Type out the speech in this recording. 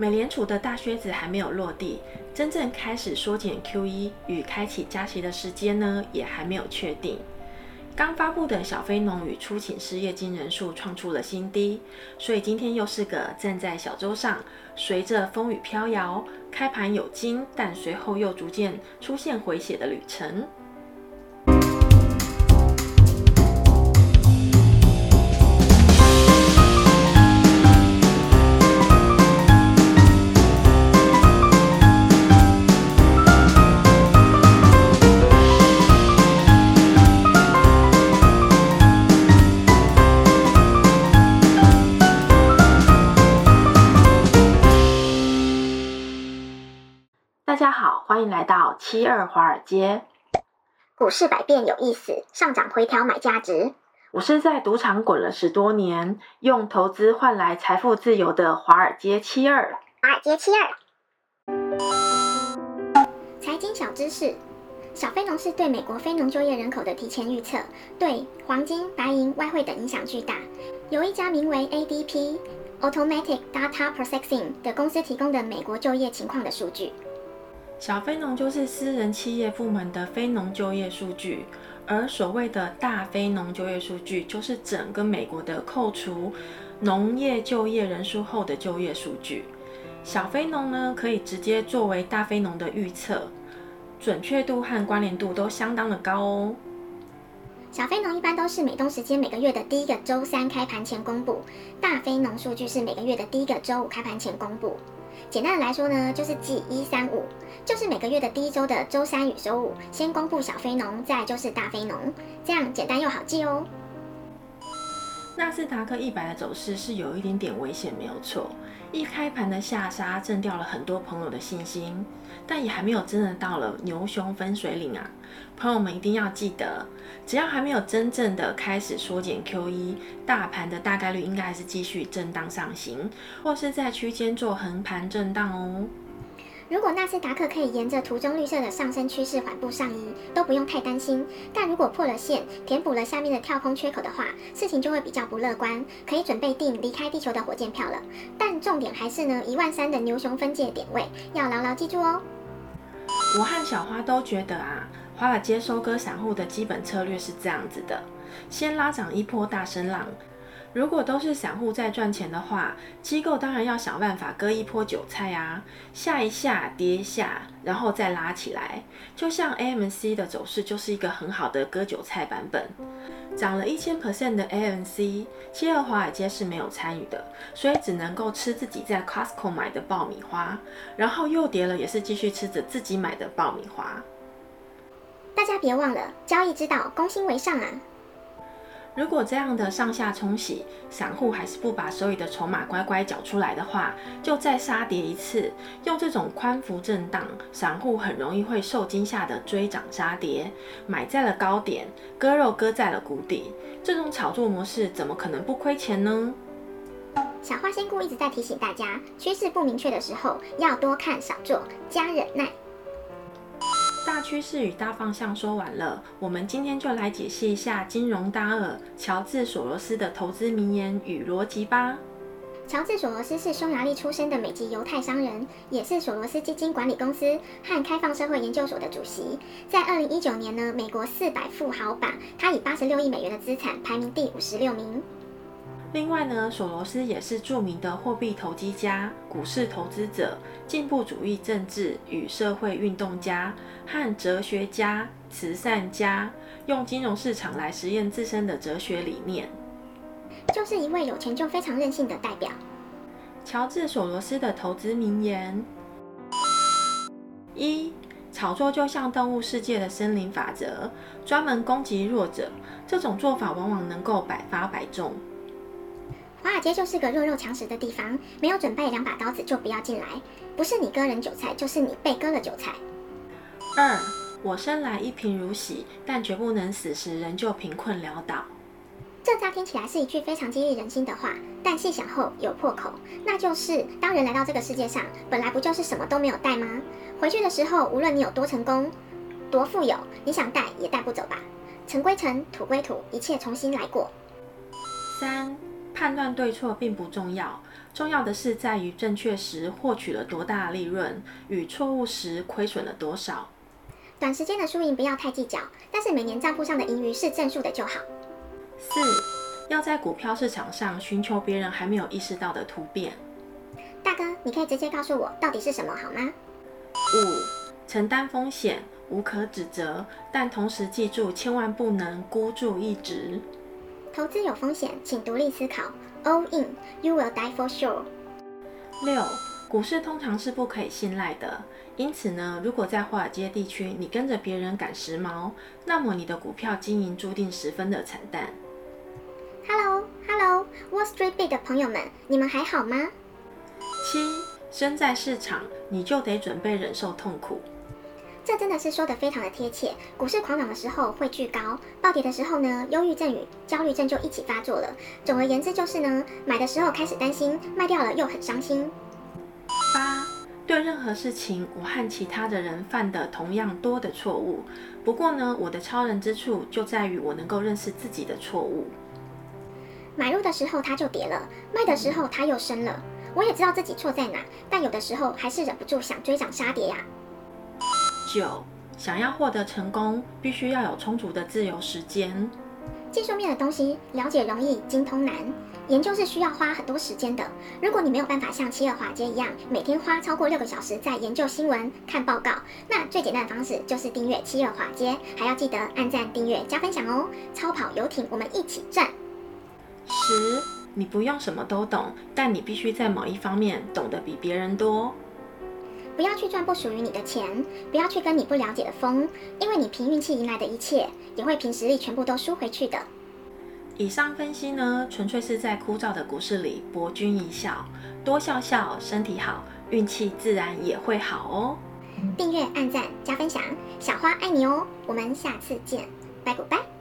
美联储的大靴子还没有落地，真正开始缩减 QE 与开启加息的时间呢，也还没有确定。刚发布的小非农与初请失业金人数创出了新低，所以今天又是个站在小舟上，随着风雨飘摇，开盘有惊，但随后又逐渐出现回血的旅程。家好，欢迎来到七二华尔街。股市百变有意思，上涨回调买价值。我是在赌场滚了十多年，用投资换来财富自由的华尔街七二。华尔街七二。财经小知识：小非农是对美国非农就业人口的提前预测，对黄金、白银、外汇等影响巨大。由一家名为 ADP Automatic Data Processing 的公司提供的美国就业情况的数据。小非农就是私人企业部门的非农就业数据，而所谓的大非农就业数据，就是整个美国的扣除农业就业人数后的就业数据。小非农呢，可以直接作为大非农的预测，准确度和关联度都相当的高哦。小非农一般都是美东时间每个月的第一个周三开盘前公布，大非农数据是每个月的第一个周五开盘前公布。简单的来说呢，就是记一三五，就是每个月的第一周的周三与周五，先公布小非农，再就是大非农，这样简单又好记哦。纳斯达克一百的走势是有一点点危险，没有错。一开盘的下杀震掉了很多朋友的信心，但也还没有真的到了牛熊分水岭啊！朋友们一定要记得，只要还没有真正的开始缩减 QE，大盘的大概率应该还是继续震荡上行，或是在区间做横盘震荡哦。如果纳斯达克可以沿着图中绿色的上升趋势缓步上移，都不用太担心。但如果破了线，填补了下面的跳空缺口的话，事情就会比较不乐观，可以准备订离开地球的火箭票了。但重点还是呢，一万三的牛熊分界点位要牢牢记住哦。我和小花都觉得啊，华尔街收割散户的基本策略是这样子的：先拉涨一波大声浪。如果都是散户在赚钱的话，机构当然要想办法割一波韭菜啊，下一下跌一下，然后再拉起来。就像 AMC 的走势就是一个很好的割韭菜版本，涨了一千 percent 的 AMC，七二华尔街是没有参与的，所以只能够吃自己在 Costco 买的爆米花，然后又跌了也是继续吃着自己买的爆米花。大家别忘了，交易之道，攻心为上啊！如果这样的上下冲洗，散户还是不把手里的筹码乖乖缴出来的话，就再杀跌一次。用这种宽幅震荡，散户很容易会受惊吓的追涨杀跌，买在了高点，割肉割在了谷底。这种炒作模式怎么可能不亏钱呢？小花仙姑一直在提醒大家，趋势不明确的时候要多看少做，加忍耐。大趋势与大方向说完了，我们今天就来解析一下金融大鳄乔治·索罗斯的投资名言与逻辑吧。乔治·索罗斯是匈牙利出生的美籍犹太商人，也是索罗斯基金管理公司和开放社会研究所的主席。在二零一九年呢，美国四百富豪榜，他以八十六亿美元的资产排名第五十六名。另外呢，索罗斯也是著名的货币投机家、股市投资者、进步主义政治与社会运动家和哲学家、慈善家，用金融市场来实验自身的哲学理念，就是一位有钱就非常任性的代表。乔治·索罗斯的投资名言：一、炒作就像动物世界的森林法则，专门攻击弱者，这种做法往往能够百发百中。华尔街就是个弱肉强食的地方，没有准备两把刀子就不要进来。不是你割人韭菜，就是你被割了韭菜。二，我生来一贫如洗，但绝不能死时仍旧贫困潦倒。这乍听起来是一句非常激励人心的话，但细想后有破口，那就是当人来到这个世界上，本来不就是什么都没有带吗？回去的时候，无论你有多成功、多富有，你想带也带不走吧。尘归尘，土归土，一切重新来过。三。判断对错并不重要，重要的是在于正确时获取了多大利润，与错误时亏损了多少。短时间的输赢不要太计较，但是每年账户上的盈余是正数的就好。四，要在股票市场上寻求别人还没有意识到的突变。大哥，你可以直接告诉我到底是什么好吗？五，承担风险无可指责，但同时记住千万不能孤注一掷。投资有风险，请独立思考。All in, you will die for sure。六，股市通常是不可以信赖的。因此呢，如果在华尔街地区你跟着别人赶时髦，那么你的股票经营注定十分的惨淡。Hello，Hello，Wall Street Bets 的朋友们，你们还好吗？七，身在市场，你就得准备忍受痛苦。这真的是说得非常的贴切。股市狂涨的时候会巨高，暴跌的时候呢，忧郁症与焦虑症就一起发作了。总而言之就是呢，买的时候开始担心，卖掉了又很伤心。八。对任何事情，我和其他的人犯的同样多的错误。不过呢，我的超人之处就在于我能够认识自己的错误。买入的时候它就跌了，卖的时候它又升了。我也知道自己错在哪，但有的时候还是忍不住想追涨杀跌呀。九，想要获得成功，必须要有充足的自由时间。技术面的东西了解容易，精通难。研究是需要花很多时间的。如果你没有办法像七二华街一样，每天花超过六个小时在研究新闻、看报告，那最简单的方式就是订阅七二华街，还要记得按赞、订阅、加分享哦。超跑游艇，我们一起赚。十，你不用什么都懂，但你必须在某一方面懂得比别人多。不要去赚不属于你的钱，不要去跟你不了解的风，因为你凭运气赢来的一切，也会凭实力全部都输回去的。以上分析呢，纯粹是在枯燥的股市里博君一笑，多笑笑，身体好，运气自然也会好哦。订阅、按赞、加分享，小花爱你哦！我们下次见，拜拜。